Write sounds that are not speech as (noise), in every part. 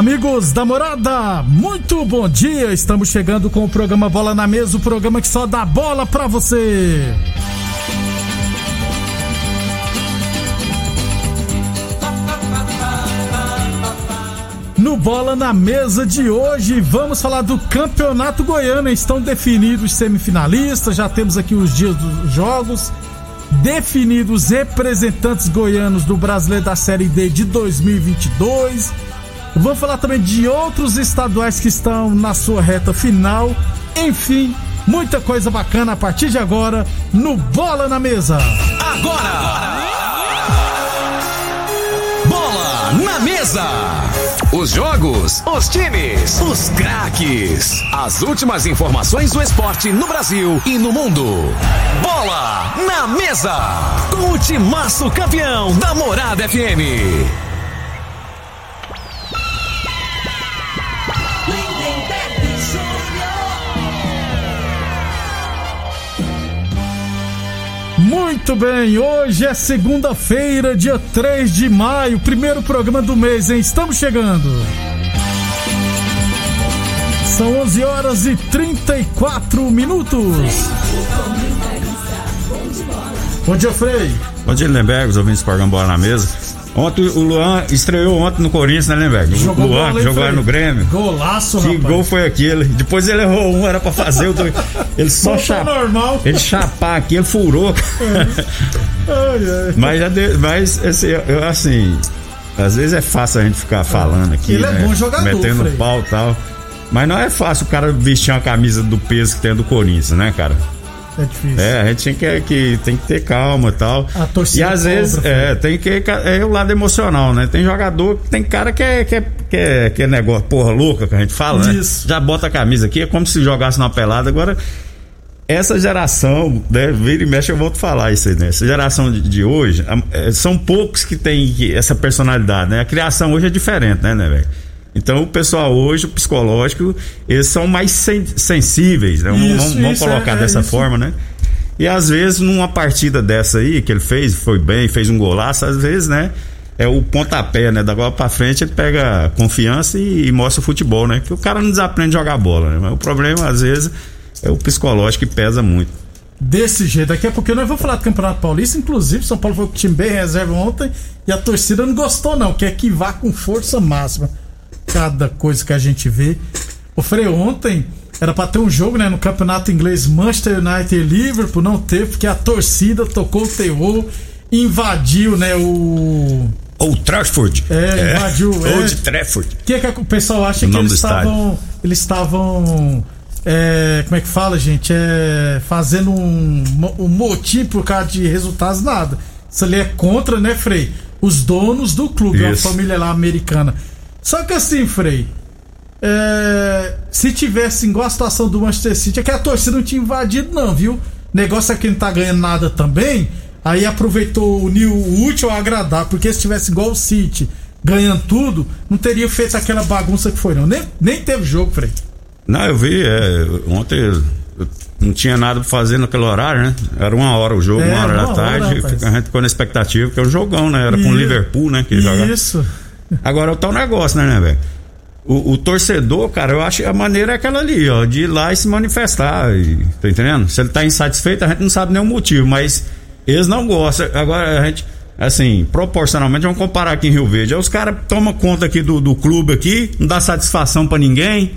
Amigos da morada, muito bom dia. Estamos chegando com o programa Bola na Mesa o programa que só dá bola pra você. No Bola na Mesa de hoje, vamos falar do Campeonato Goiano. Estão definidos os semifinalistas, já temos aqui os dias dos jogos. Definidos os representantes goianos do Brasileiro da Série D de 2022. Vamos falar também de outros estaduais que estão na sua reta final. Enfim, muita coisa bacana a partir de agora no Bola na Mesa. Agora! Bola na mesa! Os jogos, os times, os craques. As últimas informações do esporte no Brasil e no mundo. Bola na mesa! Com o timaço campeão da Morada FM. Muito bem, hoje é segunda-feira, dia 3 de maio, primeiro programa do mês, hein? Estamos chegando. São 11 horas e 34 minutos. Bom dia, Frei. Bom dia, Lemberg, os ouvintes do programa Bola na Mesa. Ontem o Luan estreou ontem no Corinthians, né, Lemberg? O Jogou Luan, que jogou lá no Grêmio. Golaço, Que rapaz. gol foi aquele? Depois ele errou um, era pra fazer o dois. Ele só Voltou chapa. normal. Ele chapar aqui, ele furou. Ai. mas mas esse, eu, assim, às vezes é fácil a gente ficar falando aqui, Ele é né? bom jogador, metendo Frei. pau e tal. Mas não é fácil o cara vestir uma camisa do peso que tem do Corinthians, né, cara? É difícil. É, a gente tem que, que, tem que ter calma e tal. A torcida E às cobra, vezes, filho. é, tem que. É o lado emocional, né? Tem jogador, tem cara que é, que é, que é, que é negócio, porra louca que a gente fala, né? Isso. Já bota a camisa aqui, é como se jogasse numa pelada. Agora, essa geração, né? Vira e mexe, eu volto a falar isso aí, né? Essa geração de, de hoje, a- é, são poucos que que- essa personalidade, né? A criação hoje é diferente, né, né, velho? Então o pessoal hoje, o psicológico, eles são mais sen- sensíveis, né? Vamos- Isso, vamos, vamos colocar é- é dessa isso. forma, né? E às vezes, numa partida dessa aí, que ele fez, foi bem, fez um golaço, às vezes, né? É o pontapé, né? Da bola pra frente, ele pega confiança e, e mostra o futebol, né? Que o cara não desaprende a jogar bola, né? Mas o problema, às vezes, é o psicológico que pesa muito. Desse jeito, daqui a pouquinho nós vamos falar do Campeonato Paulista. Inclusive, São Paulo foi com o time bem reserva ontem e a torcida não gostou, não. Quer que vá com força máxima. Cada coisa que a gente vê. O Frei, ontem era pra ter um jogo, né? No campeonato inglês Manchester United e Liverpool. Não teve, porque a torcida tocou o terror, invadiu, né? O. Ou Trafford. É, invadiu, é. Old Trafford. O que, que o pessoal acha O que eles estavam. Eles estavam. é, como é que fala, gente? É, fazendo um, um motim por causa de resultados, nada. Isso ali é contra, né, Frei? Os donos do clube, a Isso. família lá americana. Só que assim, Frei. é, se tivesse igual a situação do Manchester City, é que a torcida não tinha invadido, não, viu? Negócio é que não tá ganhando nada também. Aí aproveitou o new o útil ao agradável, porque se tivesse igual o City, ganhando tudo, não teria feito aquela bagunça que foi, não. Nem, nem teve jogo, Frei. Não, eu vi, é, ontem eu não tinha nada pra fazer naquele horário, né? Era uma hora o jogo, É, uma hora da tarde. hora, a gente ficou na expectativa, que é um jogão, né? Era com o Isso. Liverpool, né? Que joga. Agora o negócio, né, né, velho? o, torcedor, cara, eu acho que a maneira é aquela ali, ó, de ir lá e se manifestar. E, tá entendendo? Se ele tá insatisfeito, a gente não sabe nenhum motivo, mas eles não gostam. Agora a gente, assim, proporcionalmente, vamos comparar aqui em Rio Verde. Aí os caras tomam conta aqui do, do clube aqui, não dá satisfação pra ninguém.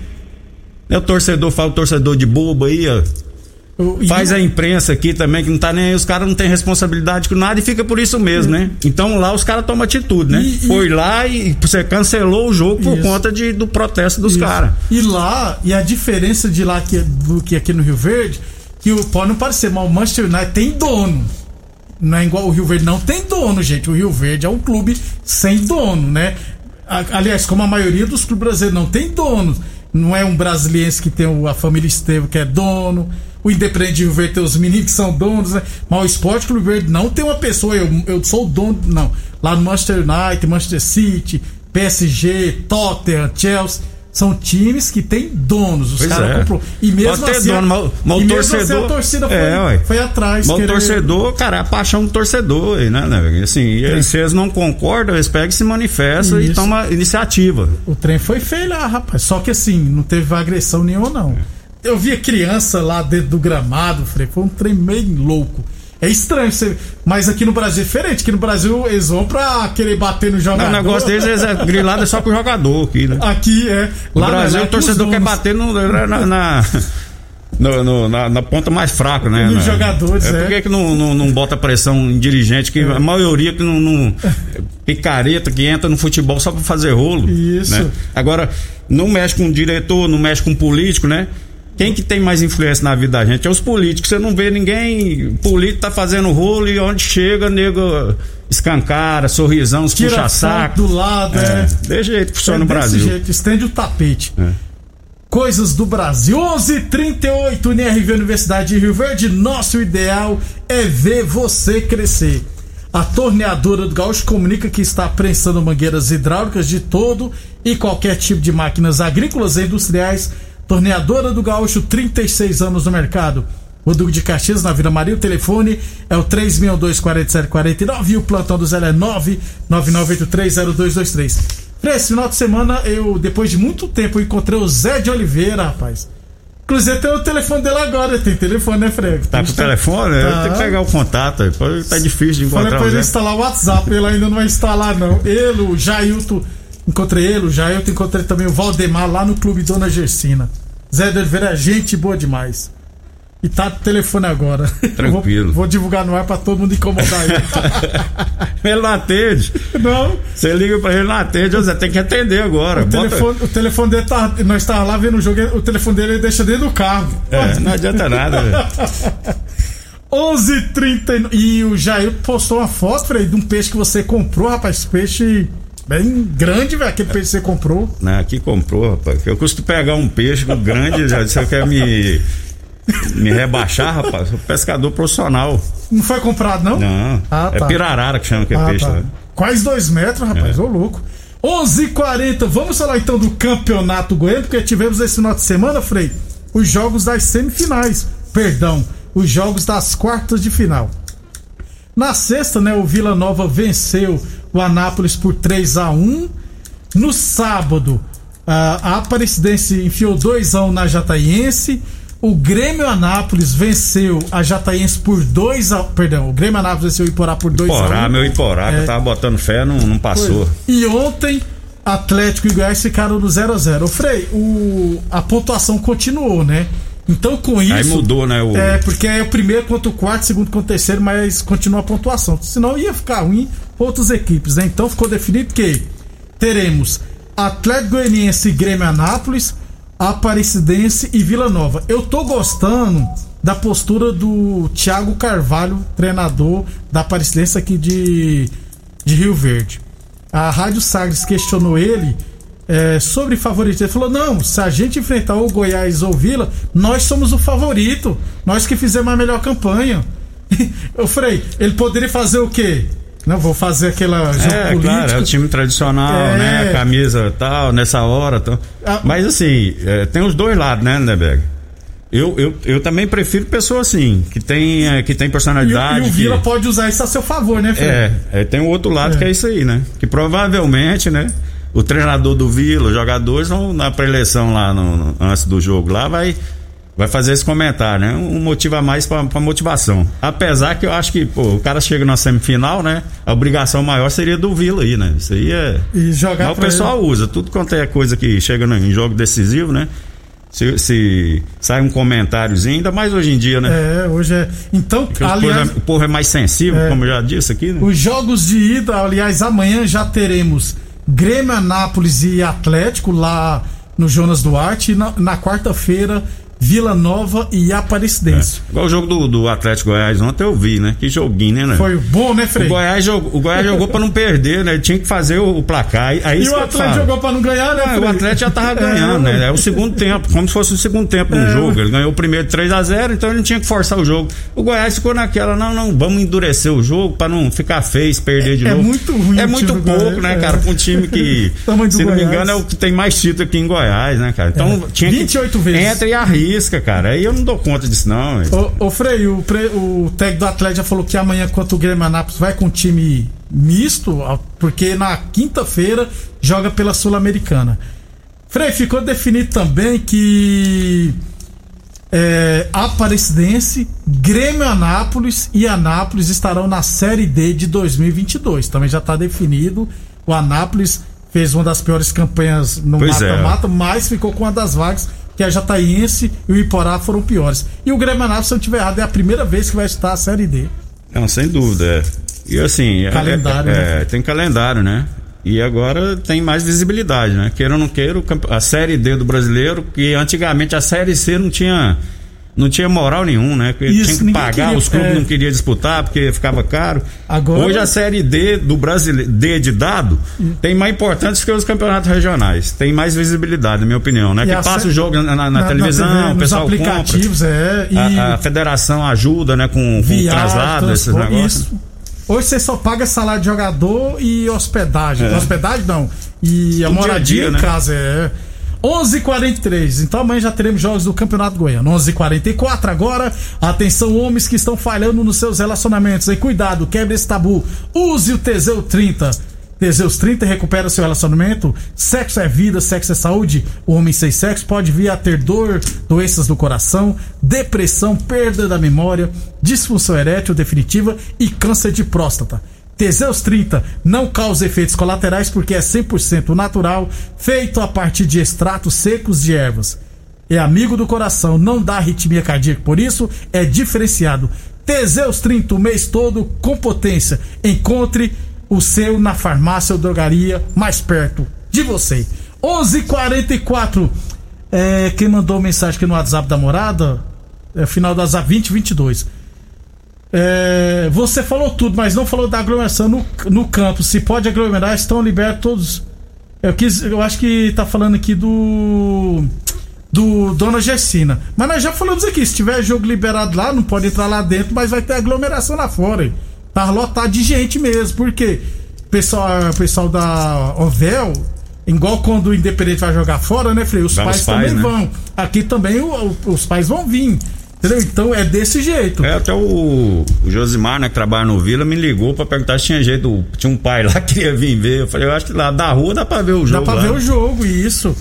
O torcedor fala o torcedor de bobo aí, ó. Faz a imprensa aqui também, que não tá nem aí, os caras não têm responsabilidade com nada e fica por isso mesmo, né? Então lá os caras tomam atitude, né? E- e- Foi lá e você cancelou o jogo por Isso. conta de, do protesto dos caras. E lá, e a diferença de lá que, do que aqui no Rio Verde, que o, pode não parecer, mas o Manchester United tem dono. Não é igual o Rio Verde, não tem dono, gente. O Rio Verde é um clube sem dono, né? Aliás, como a maioria dos clubes brasileiros não tem dono. Não é um brasiliense que tem a família Estevam que é dono. O Independente de Rio Verde tem os meninos que são donos, né? Mas o Esporte Clube Verde não tem uma pessoa, eu, eu sou o dono, não. Lá no Manchester United, Manchester City, PSG, Tottenham, Chelsea. São times que têm donos. Os caras é. comprou. E mesmo Pode assim, dono, mas o e mesmo assim torcedor- a torcida foi, É, foi atrás. Mas o torcedor, cara, é a paixão do torcedor, né, né? Assim, e se eles não concordam, eles pegam e se manifestam e tomam iniciativa. O trem foi feio lá, rapaz. Só que assim, não teve agressão nenhuma, não. Eu via criança lá dentro do gramado, Frei. Foi um trem meio louco. É estranho, você... mas aqui no Brasil é diferente. Aqui no Brasil eles vão pra querer bater no Não, jogador. o negócio deles eles é (laughs) grilado é só pro jogador aqui, né? Aqui é. No Lá não, Brasil, é o torcedor quer bater no- na, na, no- no- na- na ponta mais fraca, né? Nos Na- jogadores, é. é. Por que, que não, não, não bota pressão em dirigente, que a maioria que não, não- (laughs) Picareta que entra no futebol só pra fazer rolo. Isso. né? Agora, não mexe com o diretor, não mexe com o político, né? Quem que tem mais influência na vida da gente? É os políticos. Você não vê ninguém. Político tá fazendo rolo e onde chega, nego escancara, sorrisão, Tira puxa foto saco. do lado, é. É, de jeito que funciona É no Brasil. jeito, estende o tapete. É. Coisas do Brasil. 11:38 UNRV Universidade de Rio Verde. Nosso ideal é ver você crescer. A torneadora do Gaúcho comunica que está prensando mangueiras hidráulicas de todo e qualquer tipo de máquinas agrícolas e industriais. Torneadora do Gaúcho, 36 anos no mercado. O Duque de Caxias, na Vila Maria, o telefone é o 362-4749 e o plantão do Zé é 999830223. Pra esse final de semana, eu, depois de muito tempo, eu encontrei o Zé de Oliveira, rapaz. Inclusive tem o telefone dele agora, tem telefone, né, Frego? Tá com o telefone? Eu Tá. tenho que pegar o contato. Tá difícil de Falei encontrar pra o ele instalar o WhatsApp, ele ainda não vai instalar, não. Ele, o Jailton, encontrei ele, o Jailton, encontrei também o Valdemar lá no Clube Dona Gersina. Zé de Oliveira é gente boa demais. E tá no telefone agora. Tranquilo. (laughs) vou, vou divulgar no ar pra todo mundo incomodar ele. (laughs) Ele não atende. não, Você liga pra ele, não atende. Zé, tem que atender agora. o Bota- telefone, o telefone dele tá. Nós estávamos lá vendo o jogo, o telefone dele ele deixa dentro do carro. É, não adianta nada, (laughs) velho. 11h30 e o Jair postou uma foto, Frei, de um peixe que você comprou, rapaz. Peixe bem grande, velho. Aquele peixe que você comprou. Não, aqui comprou, rapaz. Eu costumo pegar um peixe grande, já você quer me, me rebaixar, rapaz? Sou pescador profissional. Não foi comprado, não? Não. Ah, tá. É pirarara que chama aquele Ah, peixe tá. Quase dois metros, rapaz. É. Ô, louco. 11h40, vamos falar então do campeonato goiano, porque tivemos esse final de semana, Frei, os jogos das semifinais. Perdão, os jogos das quartas de final. Na sexta, né, o Vila Nova venceu o Anápolis por 3 a 1 No sábado, a Aparecidense enfiou 2 a 1 na Jataiense. O Grêmio Anápolis venceu a Jataiense por 2 a Perdão, o Grêmio Anápolis venceu o Iporá por 2 a 1 Iporá, meu Iporá, que É. eu tava botando fé, não, não passou. e ontem, Atlético e Goiás ficaram no 0 a 0 Ô, Frei, o, a pontuação continuou, né? Então com isso. Aí mudou, né? O, É, porque é o primeiro contra o quarto, segundo contra o terceiro, mas continua a pontuação. Senão ia ficar ruim outras equipes, né? Então ficou definido que teremos Atlético Goianiense e Grêmio Anápolis, Aparecidense e Vila Nova. Eu tô gostando da postura do Thiago Carvalho, treinador da Aparecidense aqui de, de Rio Verde. A Rádio Sagres questionou ele é, sobre favorito. Ele falou: não, se a gente enfrentar o Goiás ou Vila, nós somos o favorito. Nós que fizemos a melhor campanha. (laughs) Eu falei, ele poderia fazer o quê? Não, vou fazer aquela jogo É, político. claro, é o time tradicional, É. né? Camisa tal, nessa hora. Tal. Ah. Mas assim, é, tem os dois lados, né, Neberg? Eu, eu, eu também prefiro pessoa assim, que tem, é, que tem E, o- personalidade. e o que- Vila pode usar isso a seu favor, né, Fred? É, é, tem o outro lado É. que é isso aí, né? Que provavelmente, né? o treinador do Vila, os jogadores vão na preleção lá no, no- antes do jogo lá, vai, vai fazer esse comentário, né? Um motivo a mais pra, pra motivação. Apesar que eu acho que, pô, o cara chega na semifinal, né? A obrigação maior seria do Vila aí, né? Isso aí é. E jogar Mas o pessoal usa, tudo quanto é coisa que chega em jogo decisivo, né? Se, se sai um comentáriozinho, ainda mais hoje em dia, né? É, hoje é. Então, Porque os aliás, povo é- o povo é mais sensível, É. como eu já disse aqui, né? os jogos de ida, aliás, amanhã já teremos Grêmio, Anápolis e Atlético lá no Jonas Duarte. E na, na quarta-feira, Vila Nova e Aparecidense. Igual o jogo do, do Atlético Goiás ontem eu vi, né? Que joguinho, né, né? Foi bom, né, O Frei? Goiás, jogou, o Goiás jogou pra não perder, né? Ele tinha que fazer o, o placar. Aí, E o Atlético jogou pra não ganhar, né, Ah, o? Atlético já tava É, ganhando, né? É o segundo tempo, como se fosse o segundo tempo no É, jogo. Ele ganhou o primeiro 3 a 0 então ele não tinha que forçar o jogo. O Goiás ficou naquela, não, não, vamos endurecer o jogo pra não ficar feio, perder de É novo. muito ruim É o muito do pouco, Goiás, né, é. cara? Pra um time que, (laughs) do se não me Goiás. engano, é o que tem mais título aqui em Goiás, né, cara? Então É. tinha que. 28 vezes. Entra e arrisca, cara. Aí eu não dou conta disso, não. velho. Ô, ô Frei, o, pre- o técnico do Atlético já falou que amanhã, contra o Grêmio Anápolis, vai com time misto, porque na quinta-feira joga pela Sul-Americana. Frei, ficou definido também que é, Aparecidense, Grêmio Anápolis e Anápolis estarão na Série D de 2022. Também já está definido. O Anápolis fez uma das piores campanhas no é. mata-mata, mas ficou com uma das vagas que a Jataiense e o Iporá foram piores. E o Grêmio Anápolis, se eu não estiver errado, é a primeira vez que vai estar a Série D. Não, sem dúvida. É. E assim. é- Calendário, é, né? é, tem calendário, né? E agora tem mais visibilidade, né? Queira ou não queira, a Série D do brasileiro, que antigamente a Série C não tinha. Não tinha moral nenhum, né? Porque Isso, tinha que pagar, queria, os clubes é. não queriam disputar porque ficava caro. Agora- Hoje a Série D do brasileiro, D de dado, tem mais importância que os campeonatos regionais. Tem mais visibilidade, na minha opinião, né? E que passa sé- o jogo na, na- na televisão, TV, o pessoal aplicativos, é. E compra. A, a federação ajuda, né? Com, com viagem, traslado, esses negócios. Isso. Hoje você só paga salário de jogador e hospedagem. É. Hospedagem não. E a Do dia a moradia dia, em né? casa é. 11:43. Então amanhã já teremos jogos do Campeonato Goiano. 11:44 agora. Atenção homens que estão falhando nos seus relacionamentos. E cuidado, quebre esse tabu. Use o Teseu 30. Teseus 30 recupera seu relacionamento. Sexo é vida, sexo é saúde. O homem sem sexo pode vir a ter dor, doenças do coração, depressão, perda da memória, disfunção erétil definitiva e câncer de próstata. Teseus 30 não causa efeitos colaterais porque é 100% natural, feito a partir de extratos secos de ervas. É amigo do coração, não dá arritmia cardíaca, por isso é diferenciado. Teseus 30 o mês todo com potência. Encontre o seu na farmácia ou drogaria mais perto de você. 11:44. É, quem mandou mensagem aqui no WhatsApp da morada? É final das 2022. É, você falou tudo, mas não falou da aglomeração no, no campo. Se pode aglomerar, estão libertos todos. Eu, quis, eu acho que tá falando aqui do. Do Dona Gessina. Mas nós já falamos aqui: se tiver jogo liberado lá, não pode entrar lá dentro, mas vai ter aglomeração lá fora. hein? Tá lotado de gente mesmo. Por quê? Pessoal, pessoal da Ovel, igual quando o Independente vai jogar fora, né, Frei? Os pais, pais, também né? vão. Aqui também o- o- os pais vão vir. Entendeu? Então é desse jeito. É, até o, o Josimar, né, que trabalha no Vila, me ligou pra perguntar se tinha jeito. Tinha um pai (laughs) lá que queria vir ver. Eu falei, eu acho que lá da rua dá pra ver o Dá jogo. pra lá. ver o jogo, isso.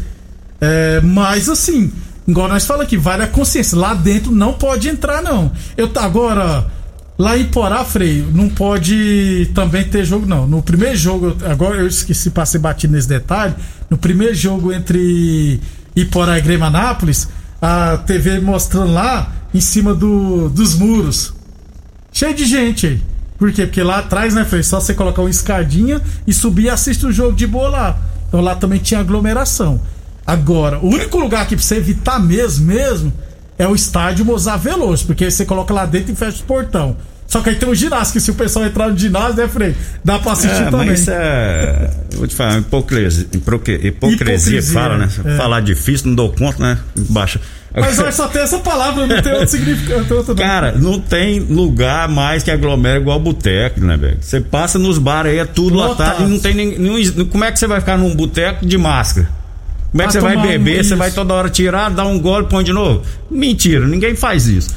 É, mas assim, igual nós falamos aqui, vale a consciência. Lá dentro não pode entrar, não. Eu tá agora. Lá em Porá, Freio, não pode também ter jogo, não. No primeiro jogo, agora eu esqueci pra ser batido nesse detalhe. No primeiro jogo entre Iporá e Grêmio Anápolis, a TV mostrando lá em cima do, dos muros. Cheio de gente aí. Por quê? Porque lá atrás, né, Frei? Só você colocar uma escadinha e subir e assiste o jogo de boa lá. Então lá também tinha aglomeração. Agora, o único lugar que pra você evitar mesmo, mesmo, é o estádio Mozart Veloso, porque aí você coloca lá dentro e fecha o portão. Só que aí tem o ginásio, que se o pessoal entrar no ginásio, né, Frei? Dá pra assistir É, também. mas isso é. Vou te falar, hipocrisia. Hipocrisia, Hipocrisia, fala, né? é. Falar difícil, não dou conta, né? Baixa. Mas olha, só tem essa palavra, não tem outro significado. outro. Cara, não tem lugar mais que aglomera igual boteco, né, velho? Você passa nos bares aí, é tudo Lotado. lotado e não tem nenhum. Como é que você vai ficar num boteco de máscara? Como é que você vai um- beber? Você vai toda hora tirar, dar um gole, põe de novo? Mentira, ninguém faz isso.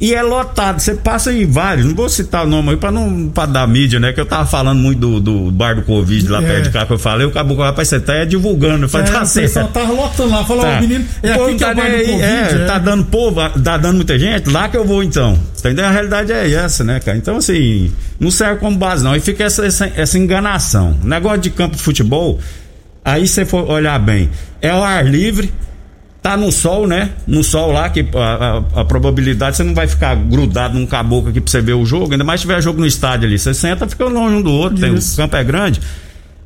E é lotado, você passa em vários, não vou citar o nome aí pra não pra dar mídia, né? Que eu tava falando muito do, do bar do Covid lá É. perto de cá que eu falei, o caboclo, rapaz, você tá é, divulgando, eu falei, É, tá o certo. pessoal tá lotando lá, falou, Tá. ó, menino, é Pô, aqui não que é tá o bar do nem aí, Covid. é, é. tá dando povo, tá dando muita gente, lá que eu vou então. Entendeu? A realidade é essa, né, cara? Então, assim, não serve como base, não. E fica essa, essa, essa enganação. Negócio de campo de futebol, aí você for olhar bem, é o ar livre, tá no sol, né? No sol lá, que a, a- a probabilidade você não vai ficar grudado num caboclo aqui pra você ver o jogo, ainda mais se tiver jogo no estádio ali. Você senta, fica longe um do outro, tem, o campo é grande,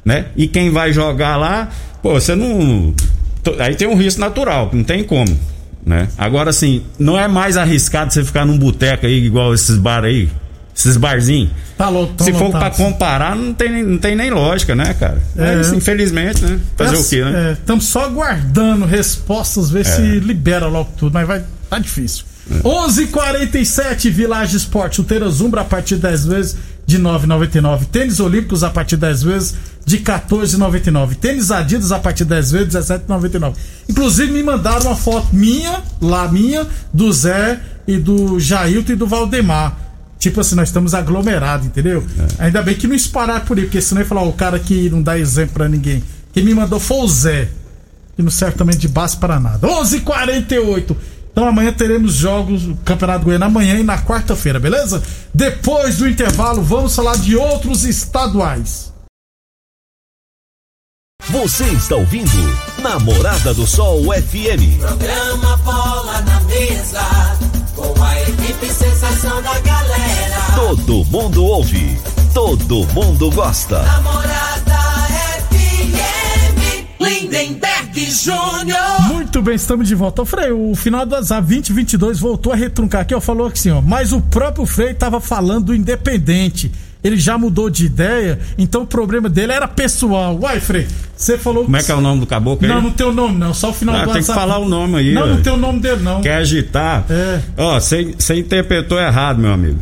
né? E quem vai jogar lá, pô, você não. Aí tem um risco natural, não tem como, né? Agora, assim, não é mais arriscado você ficar num boteco aí, igual esses bar aí, esses barzinhos. Tá Se for pra comparar, não tem, nem- não tem nem lógica, né, cara? É. É, isso, infelizmente, né? Fazer o quê, né? Estamos só aguardando respostas, ver se libera logo tudo, mas vai tá difícil. É. 11:47 Village Esporte, chuteira Zumbra a partir de 10 vezes de 9,99. Tênis Olímpicos a partir de 10 vezes de 14,99. Tênis Adidas a partir de 10 vezes de 17,99. Inclusive me mandaram uma foto minha, lá minha, do Zé e do Jailton e do Valdemar. Tipo assim, nós estamos aglomerados, entendeu? É. Ainda bem que não espalharam por aí, porque senão ia falar, o cara que não dá exemplo pra ninguém. Quem me mandou foi o Zé, que não serve também de base para nada. 11:48 h 48 Então amanhã teremos jogos do Campeonato Goiano amanhã e na quarta-feira, beleza? Depois do intervalo, vamos falar de outros estaduais. Você está ouvindo Namorada do Sol FM. Programa Bola na Mesa, com a equipe sensação da galera. Todo mundo ouve, todo mundo gosta. Namorada FM, Lindenberg Júnior. Muito bem, estamos de volta. Ô Frei, o final das a 2022 voltou a retruncar aqui, ó, falou assim, ó, mas o próprio Frei tava falando do Independente. Ele já mudou de ideia, então o problema dele era pessoal. Uai, Frei, você falou Como é que é o nome do caboclo aí? Não, não tem o nome, não. Só o final Ah, do tem que WhatsApp. falar o nome aí, Não, ué. não tem o nome dele, não. Quer agitar? É. Ó, você interpretou errado, meu amigo.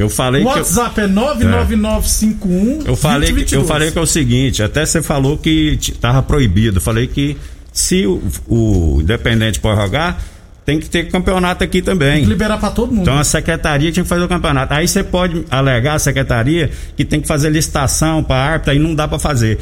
Eu falei O que. Eu, WhatsApp é 99951. eu falei que, eu falei que é o seguinte, até você falou que tava proibido. Falei que se o, o Independente pode jogar, tem que ter campeonato aqui também. Liberar pra todo mundo. Então a secretaria tinha que fazer o campeonato. Aí você pode alegar a secretaria que tem que fazer licitação para árbitro, aí não dá para fazer.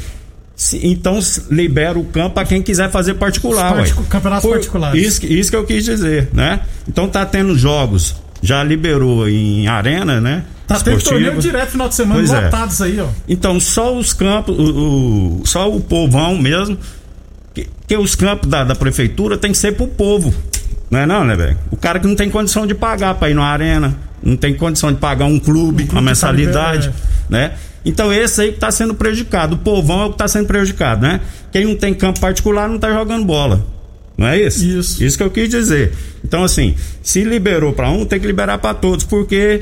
Se- então libera o campo para quem quiser fazer particular, particu- campeonatos particulares. Isso, que- isso que eu quis dizer, né? Então tá tendo jogos, já liberou em arena, né? tá tendo torneio direto final de semana, Pois é. lotados aí, ó. Então só os campos, o, o- só o povão mesmo, que, que os campos da, da prefeitura tem que ser pro povo. Não é não, né, velho? O cara que não tem condição de pagar pra ir na arena, não tem condição de pagar um clube, clube uma tá mensalidade, liberado, né? Então esse aí que tá sendo prejudicado. O povão é o que tá sendo prejudicado, né? Quem não tem campo particular não tá jogando bola. Não é isso? Isso. Isso que eu quis dizer. Então, assim, se liberou pra um, tem que liberar pra todos, porque.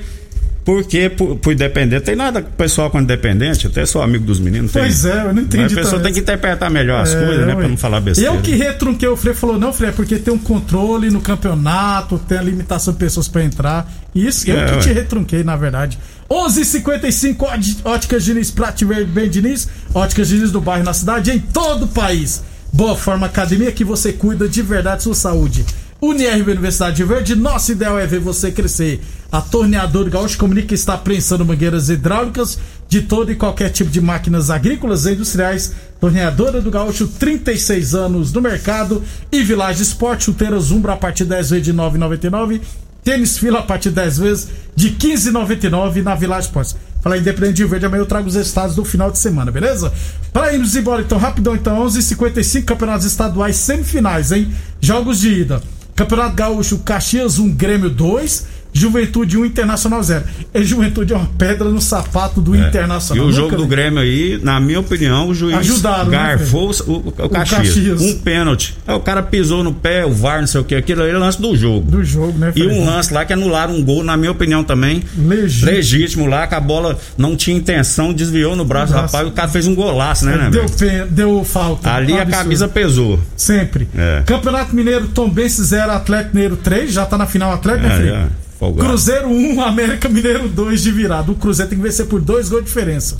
Porque pro, pro independente, tem nada pessoal com independente, até sou amigo dos meninos. tem- Pois é, eu não entendi A pessoa também. tem que interpretar melhor as É, coisas, né? Pra não falar besteira. Eu que retrunquei o Frei falou, não, Frei, é porque tem um controle no campeonato, tem a limitação de pessoas pra entrar. Isso, eu É, que ué. te retrunquei, na verdade. 11:55 Óti- Óticas Diniz, Prate Verde Bem Diniz, Óticas Diniz do bairro na cidade, em todo o país. Boa Forma Academia que você cuida de verdade sua saúde. UniRB Universidade de Verde, nosso ideal é ver você crescer. A Torneadora Gaúcho comunica que está prensando mangueiras hidráulicas de todo e qualquer tipo de máquinas agrícolas e industriais. Torneadora do Gaúcho, 36 anos no mercado. E Village Esporte, chuteira Zumbra a partir de 10 vezes de 9,99. Tênis fila a partir de 10 vezes de 15,99 na Village Esportes. Falar Independente de Verde, amanhã eu trago os resultados do final de semana, beleza? Para irmos embora então, rapidão então, 11h55, campeonatos estaduais semifinais, hein? Jogos de ida. Campeonato Gaúcho, Caxias 1, Grêmio 2, Juventude 1, Internacional 0. E Juventude é uma pedra no sapato do É. E Internacional. o Nunca jogo do. Grêmio aí, na minha opinião, o juiz Ajudaram, né, garfou o, o, o Caxias. Caxias. Um pênalti. Aí o cara pisou no pé, o VAR, não sei o que, aquilo aí é lance do jogo. Do jogo, né, E Fred? um lance lá que anularam um gol, na minha opinião também. Legítimo. Legítimo lá, que a bola não tinha intenção, desviou no braço, braço. rapaz, o cara fez um golaço, né, né, Deu, deu falta. Ali a camisa pesou. Sempre. É. Campeonato Mineiro, Tombense 0, Atlético Mineiro 3, já tá na final Atlético, né, É, Fred? é, folgado. Cruzeiro 1, América Mineiro 2 de virada. O Cruzeiro tem que vencer por dois gols de diferença.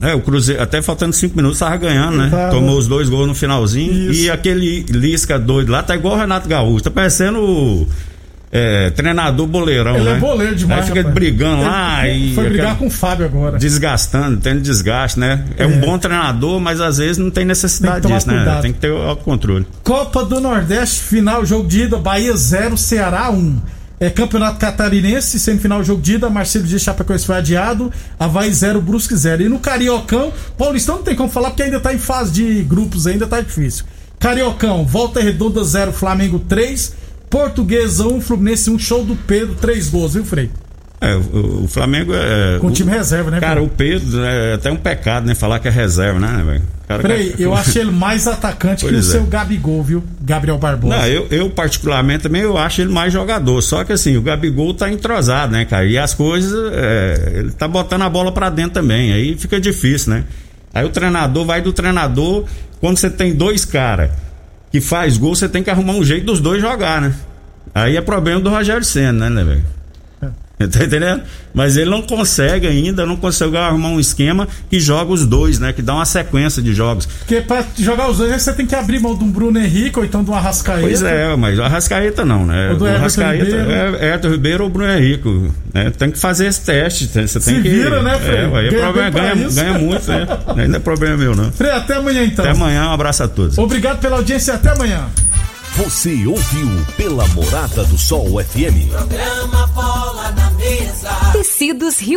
É, o Cruzeiro, até faltando cinco minutos, tava ganhando, né? Tava. Tomou os dois gols no finalzinho. Isso. E aquele Lisca doido lá tá igual o Renato Gaúcho. Tá parecendo o. é, treinador boleirão, Ele né? é boleiro demais. Aí fica rapaz. brigando lá foi, e. Foi brigar com o Fábio agora. Desgastando, tendo desgaste, né? É, um bom treinador, mas às vezes não tem necessidade Tem disso, né? cuidado. Tem que ter o autocontrole. Copa do Nordeste, final, jogo de ida, Bahia 0, Ceará 1. É, Campeonato Catarinense, semifinal, jogo de ida, Marcelo de Chapecoense foi adiado, Havaí 0, Brusque 0. E no Cariocão, Paulistão não tem como falar porque ainda tá em fase de grupos, ainda tá difícil. Cariocão, Volta Redonda 0, Flamengo 3, Portuguesa 1, Fluminense 1, show do Pedro, 3 gols, viu, Frei? É, o, o Flamengo é. Com o, time reserva, né? Cara, o Pedro é até um pecado, né? Falar que é reserva, né, velho? Que- eu (laughs) achei ele mais atacante que o Pois é. seu Gabigol, viu? Gabriel Barbosa. Não, eu, eu particularmente também eu acho ele mais jogador. Só que assim, o Gabigol tá entrosado, né, cara? E as coisas, é, ele tá botando a bola pra dentro também. Aí fica difícil, né? Aí o treinador vai do treinador. Quando você tem dois caras que faz gol, você tem que arrumar um jeito dos dois jogar, né? Aí é problema do Rogério Senna, né, né, velho? (laughs) Tá entendendo? Mas ele não consegue ainda, não consegue arrumar um esquema que joga os dois, né? Que dá uma sequência de jogos. Porque pra jogar os dois, você tem que abrir mão de um Bruno Henrique ou então de um Arrascaeta. Pois é, mas o Arrascaeta não, né? Ou do Arrascaeta Ribeiro. é Everton Ribeiro ou Bruno Henrique. Né? Tem que fazer esse teste. tem- Você tem Se que. vira, né, Frei? É, aí é Ganha problema, pra ganha, ganha muito, né? (laughs) Não é problema meu, não. Frei, até amanhã então. Até amanhã, um abraço a todos. Obrigado pela audiência, até amanhã. Você ouviu pela Morada do Sol FM. Programa Bola na. Tecidos Rio